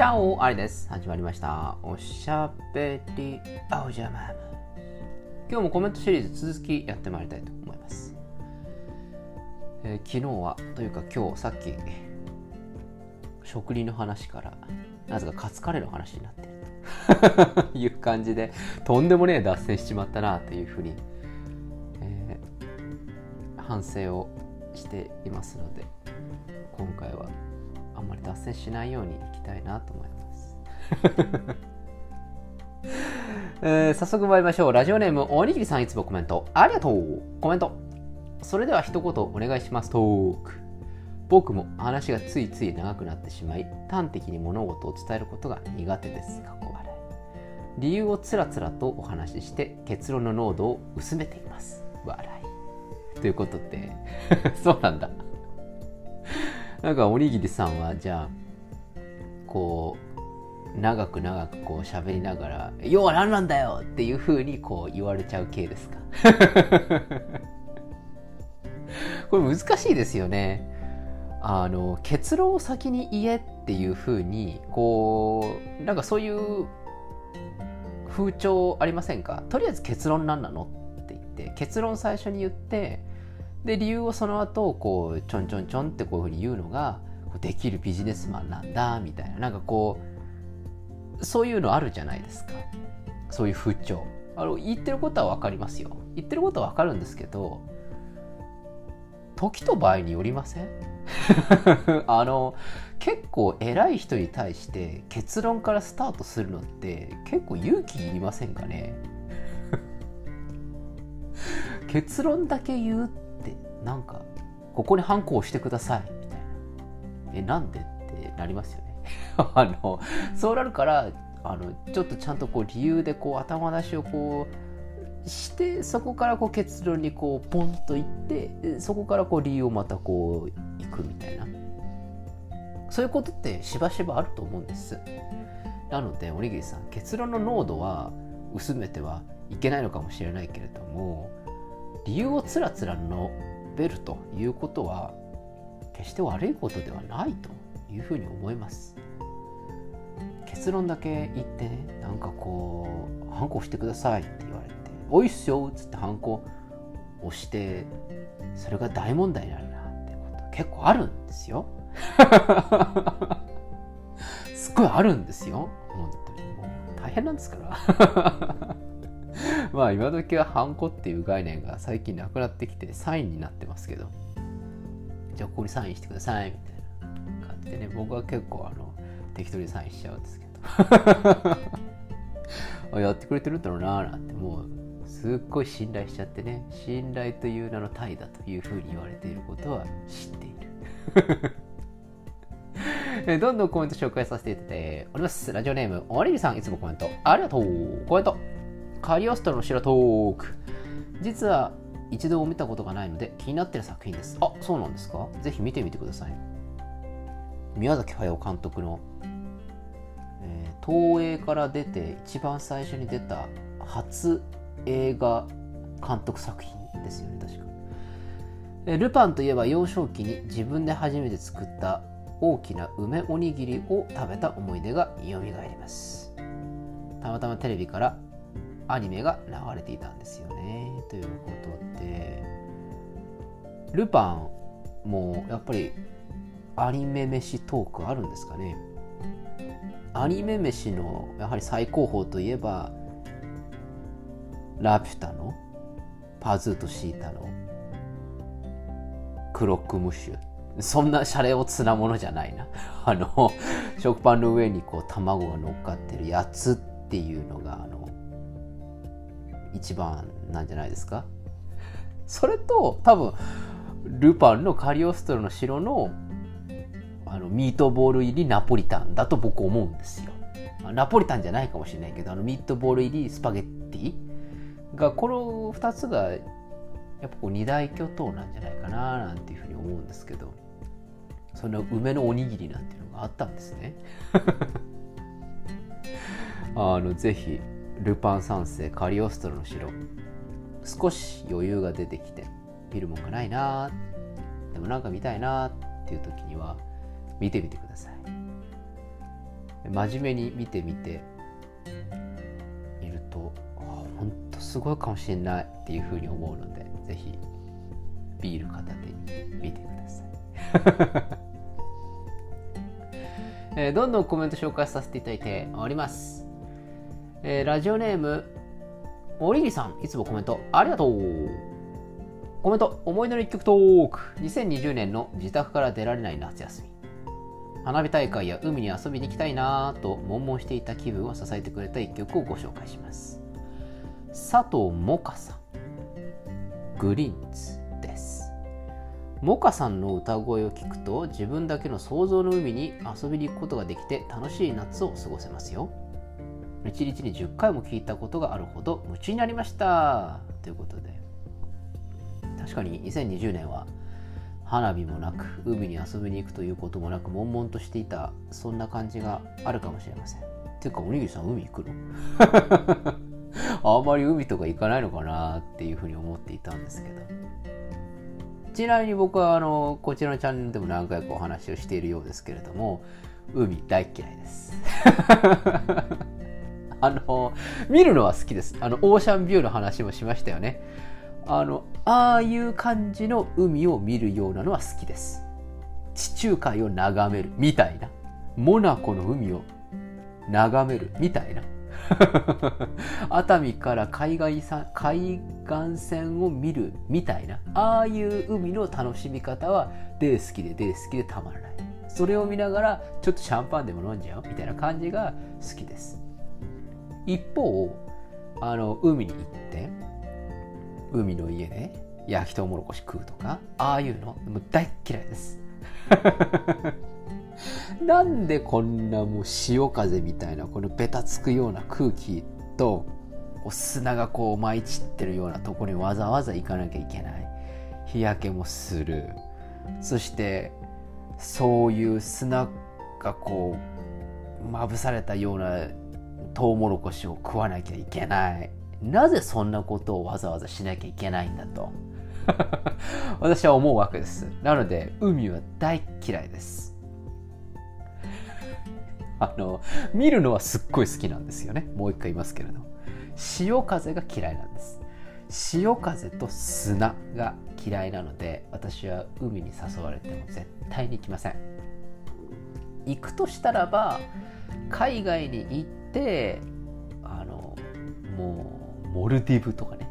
チャオあれです。始まりました。おしゃべりおじゃま今日もコメントシリーズ続きやってまいりたいと思います。えー昨日は、というか今日さっき、食理の話から、なぜかカツカレーの話になってると いう感じで、とんでもねえ脱線しちまったなというふうに、えー反省をしていますので、今回はあんまり脱線しないようにいきたいなと思います。えー早速参りましょう。ラジオネーム、おにぎりさんいつもコメント。ありがとうコメント。それでは一言お願いします。トーク。僕も話がついつい長くなってしまい、端的に物事を伝えることが苦手です。理由をつらつらとお話しして、結論の濃度を薄めています。笑い。ということで、そうなんだ。なんかおにぎりさんはじゃあこう長く長くこう喋りながら「要は何なんだよ!」っていう風にこう言われちゃう系ですか？これ難しいですよね。あの結論を先に言えっていう風にこうなんかそういう風潮ありませんか？とりあえず結論何なの？って言って結論最初に言ってで理由をその後こうちょんちょんちょんってこういうふうに言うのができるビジネスマンなんだみたいな。なんかこうそういうのあるじゃないですか。そういう風潮。あの言ってることは分かりますよ。言ってることは分かるんですけど時と場合によりません？あの結構偉い人に対して結論からスタートするのって結構勇気いりませんかね？結論だけ言うってなんかここにハンコをしてくださいみたいな。えなんでってなりますよね。あのそうなるからあのちょっとちゃんとこう理由でこう頭出しをこうしてそこからこう結論にこうポンといってそこからこう理由をまたこういくみたいな。そういうことってしばしばあると思うんです。なのでおにぎりさん結論の濃度は薄めてはいけないのかもしれないけれども理由をつらつら述べるということは決して悪いことではないというふうに思います。結論だけ言ってねなんかこう「ハンコ押してください」って言われて「おいっすよ」っつってハンコ押してそれが大問題になるなってこと結構あるんですよ。すっごいあるんですよ本当に。もう大変なんですから。まあ今時はハンコっていう概念が最近なくなってきてサインになってますけど。じゃあここにサインしてくださいみたいな感じでね。僕は結構あの適当にサインしちゃうんですけど。やってくれてるんだろうなーなんて。もうすっごい信頼しちゃってね。信頼という名のタイだというふうに言われていることは知っている。えどんどんコメント紹介させていただいております。ラジオネームおわりりさん。いつもコメントありがとう。コメント。カリオストロの城トーク実は一度も見たことがないので気になってる作品です。あそうなんですか？ぜひ見てみてください。宮崎駿監督の、えー東映から出て一番最初に出た初映画監督作品ですよね確か。えルパンといえば幼少期に自分で初めて作った大きな梅おにぎりを食べた思い出がよみがえります。たまたまテレビからアニメが流れていたんですよね。ということでルパンもやっぱりアニメ飯トークあるんですかね。アニメ飯のやはり最高峰といえばラピュタのパズーとシータのクロックムッシュ。そんなシャレオツなものじゃないな。あの食パンの上にこう卵が乗っかってるやつっていうのがあの一番なんじゃないですか？それと多分ルパンのカリオストロの城のあのミートボール入りナポリタンだと僕思うんですよ。ナポリタンじゃないかもしれないけどあのミートボール入りスパゲッティがこの2つがやっぱこう二大巨頭なんじゃないかななんていうふうに思うんですけどその梅のおにぎりなんていうのがあったんですね。あのぜひルパン三世カリオストロの城。少し余裕が出てきて見るもんがないなでもなんか見たいなっていう時には見てみてください。真面目に見てみていると本当すごいかもしれないっていうふうに思うのでぜひビール片手に見てください、えー、どんどんコメント紹介させていただいております、えー、ラジオネームおにぎりさんいつもコメントありがとう。コメント思い出の一曲トーク。2020年の自宅から出られない夏休み。花火大会や海に遊びに行きたいなぁと悶々していた気分を支えてくれた一曲をご紹介します。佐藤萌歌さん。グリーンズです。萌歌さんの歌声を聞くと自分だけの想像の海に遊びに行くことができて楽しい夏を過ごせますよ。1日に10回も聞いたことがあるほど夢中になりました。ということで。確かに2020年は花火もなく海に遊びに行くということもなく悶々としていたそんな感じがあるかもしれません。ていうかおにぎりさん海行くの？あんまり海とか行かないのかなっていうふうに思っていたんですけど。ちなみに僕はあのこちらのチャンネルでも何回かお話をしているようですけれども海大嫌いです。あの見るのは好きです。あのオーシャンビューの話もしましたよね。あのああいう感じの海を見るようなのは好きです。地中海を眺めるみたいな。モナコの海を眺めるみたいな。熱海から海外海岸線を見るみたいな。ああいう海の楽しみ方は大好きで大好きでたまらない。それを見ながらちょっとシャンパンでも飲んじゃうみたいな感じが好きです。一方あの海に行って海の家で焼きとうもろこし食うとかああいうのもう大嫌いです。なんでこんなもう潮風みたいなこのベタつくような空気と砂がこう舞い散ってるようなとこにわざわざ行かなきゃいけない。日焼けもする。そしてそういう砂がこうまぶされたようなトウモロコシを食わなきゃいけない。なぜそんなことをわざわざしなきゃいけないんだと。私は思うわけです。なので海は大嫌いです。あの見るのはすっごい好きなんですよね。もう一回言いますけれど。潮風が嫌いなんです。潮風と砂が嫌いなので私は海に誘われても絶対に行きません。行くとしたらば海外に行ってあのもうモルディブとかね。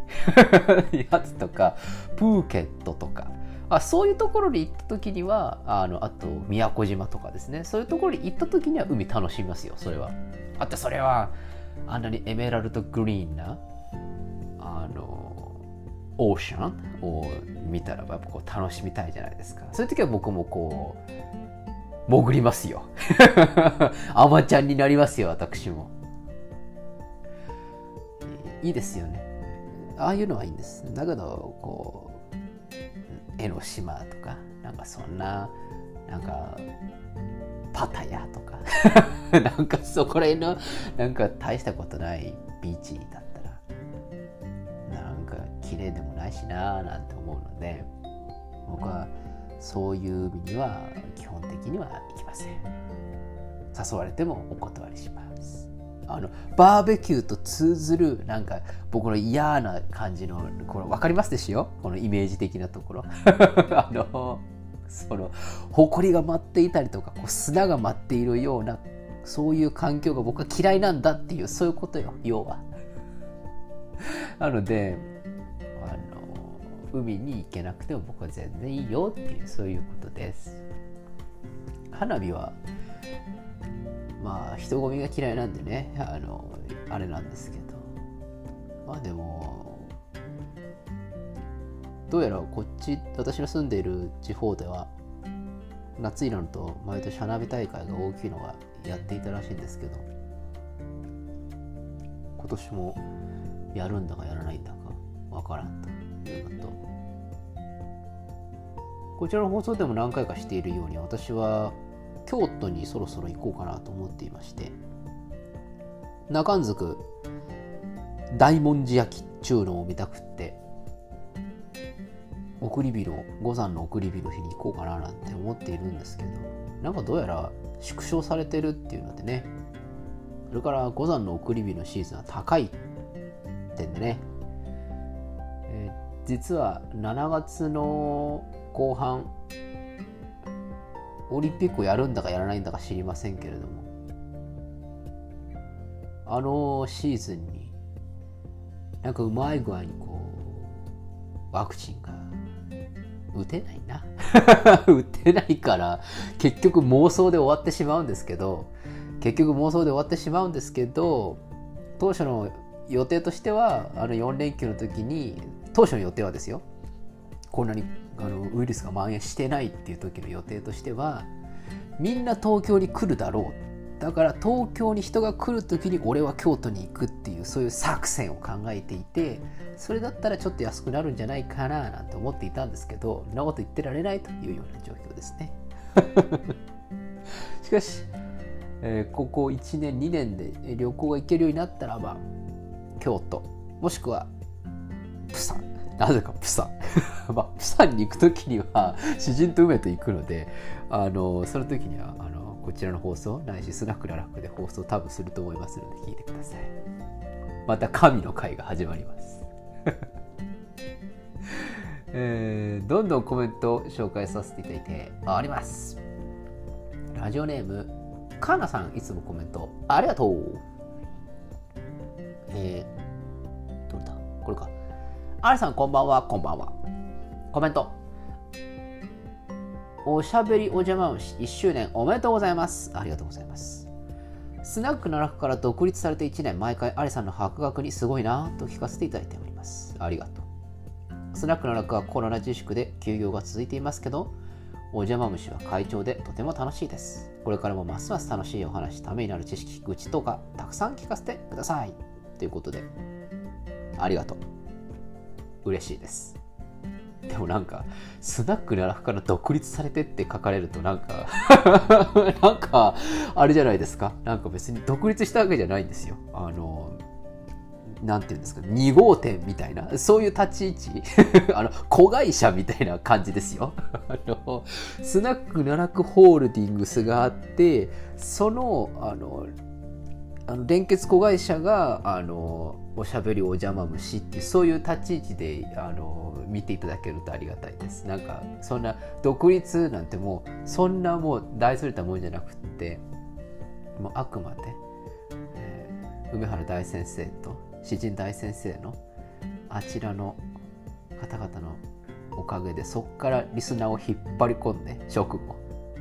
やつとかプーケットとか。あそういうところに行った時にはあのあと宮古島とかですね。そういうところに行った時には海楽しみますよそれは。あとそれはあんなにエメラルドグリーンなあのオーシャンを見たらばこう楽しみたいじゃないですか。そういう時は僕もこう潜りますよ。アマちゃんになりますよ私も。いいですよね。ああいうのはいいんです。だけどこう江ノ島とかなんかそんななんかパタヤとか なんかそこら辺のなんか大したことないビーチだったらなんか綺麗でもないしなーなんて思うので僕はそういう海には基本的には行きません。誘われてもお断りします。あのバーベキューと通ずるなんか僕の嫌な感じのこれ分かりますでしょ？このイメージ的なところ。あのその埃が舞っていたりとかこう砂が舞っているようなそういう環境が僕は嫌いなんだっていうそういうことよ要は。なので海に行けなくても僕は全然いいよっていうそういうことです。花火はまあ人混みが嫌いなんでねあのあれなんですけど。まあでもどうやらこっち私の住んでいる地方では夏になると毎年花火大会が大きいのがやっていたらしいんですけど今年もやるんだかやらないんだかわからんと。いうのとこちらの放送でも何回かしているように私は京都にそろそろ行こうかなと思っていまして中んずく大文字焼きっちゅうのを見たくって送り火の五山の送り火の日に行こうかななんて思っているんですけどなんかどうやら縮小されてるっていうのでねそれから五山の送り火のシーズンは高い点でね、実は7月の後半オリンピックをやるんだかやらないんだか知りませんけれどもあのシーズンになんかうまい具合にこうワクチンが打てないな。打てないから結局妄想で終わってしまうんですけど結局妄想で終わってしまうんですけど当初の予定としてはあの4連休の時に当初の予定はですよ。こんなにあのウイルスが蔓延してないっていう時の予定としてはみんな東京に来るだろう。だから東京に人が来る時に俺は京都に行くっていうそういう作戦を考えていてそれだったらちょっと安くなるんじゃないかななんて思っていたんですけどそんなこと言ってられないというような状況ですね。しかし、えー、ここ1年2年で旅行が行けるようになったらば京都もしくはプサン。なぜかプサン。まあプサンに行く時には詩人と梅と行くのであのその時にはあのこちらの放送ないしスナックララックで放送多分すると思いますので聞いてください。また神の会が始まります。えー、どんどんコメントを紹介させていただいてあります。ラジオネームかなさんいつもコメントありがとう。えー、どれだ？これか。ありさんこんばんは。こんばんは。コメント。おしゃべりお邪魔虫1周年おめでとうございます。ありがとうございます。スナックの中から独立されて1年毎回アリさんの博学にすごいなと聞かせていただいております。ありがとう。スナックの中はコロナ自粛で休業が続いていますけどお邪魔虫は会長でとても楽しいです。これからもますます楽しいお話ためになる知識愚痴とかたくさん聞かせてください。ということでありがとう。嬉しいですでもなんか、スナック奈良から独立されてって書かれるとなんか なんか、あれじゃないですか。なんか別に独立したわけじゃないんですよ。あの、なんていうんですか、2号店みたいな、そういう立ち位置、あの、子会社みたいな感じですよ。あの、スナック奈落ホールディングスがあって、その、あの、あの連結子会社があのおしゃべりお邪魔虫っていうそういう立ち位置であの見ていただけるとありがたいです。なんかそんな独立なんてもうそんなもう大それたもんじゃなくってもうあくまで、えー、梅原大先生と詩人大先生のあちらの方々のおかげでそこからリスナーを引っ張り込んで職務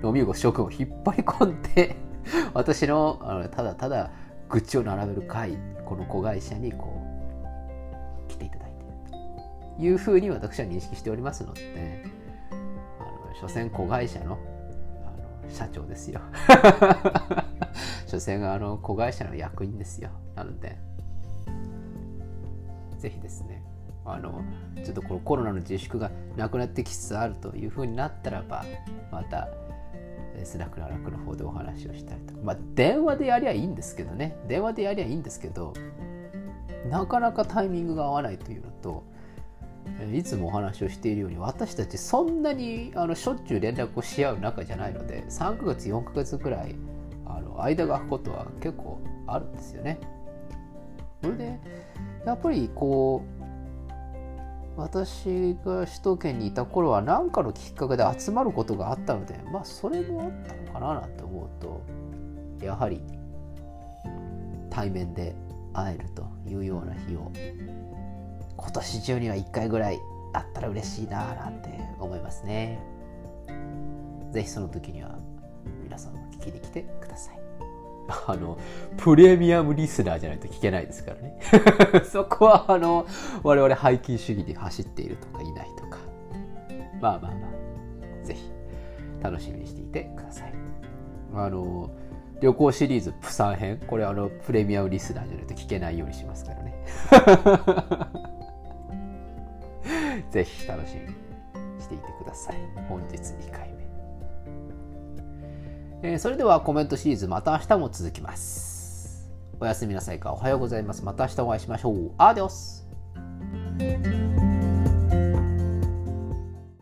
飲み子職務を引っ張り込んで 私のあのただただ愚痴を並べる会この子会社にこう来ていただいているというふうに私は認識しておりますので、あの所詮子会社のあの社長ですよ。所詮あの子会社の役員ですよ。なのでぜひですねあのちょっとこのコロナの自粛がなくなってきつつあるというふうになったらばまたスナックの楽の方でお話をしたりとまあ電話でやりゃいいんですけどね電話でやりゃいいんですけどなかなかタイミングが合わないというのといつもお話をしているように私たちそんなにあのしょっちゅう連絡をし合う仲じゃないので3ヶ月4ヶ月くらいあの間が空くことは結構あるんですよね。それでやっぱりこう私が首都圏にいた頃は何かのきっかけで集まることがあったのでまあそれもあったのかななんて思うとやはり対面で会えるというような日を今年中には1回ぐらいあったら嬉しいななんて思いますね。是非その時には皆さんも聞きに来てください。あの、プレミアムリスナーじゃないと聞けないですからね。そこは、あの、我々背筋主義で走っているとかいないとか。まあまあまあ、ぜひ、楽しみにしていてください。あの、旅行シリーズプサン編、これあの、プレミアムリスナーじゃないと聞けないようにしますからね。ぜひ楽しみにしていてください。本日2回目。えー、それではコメントシリーズまた明日も続きます。おやすみなさいか。おはようございます。また明日お会いしましょう。アディオス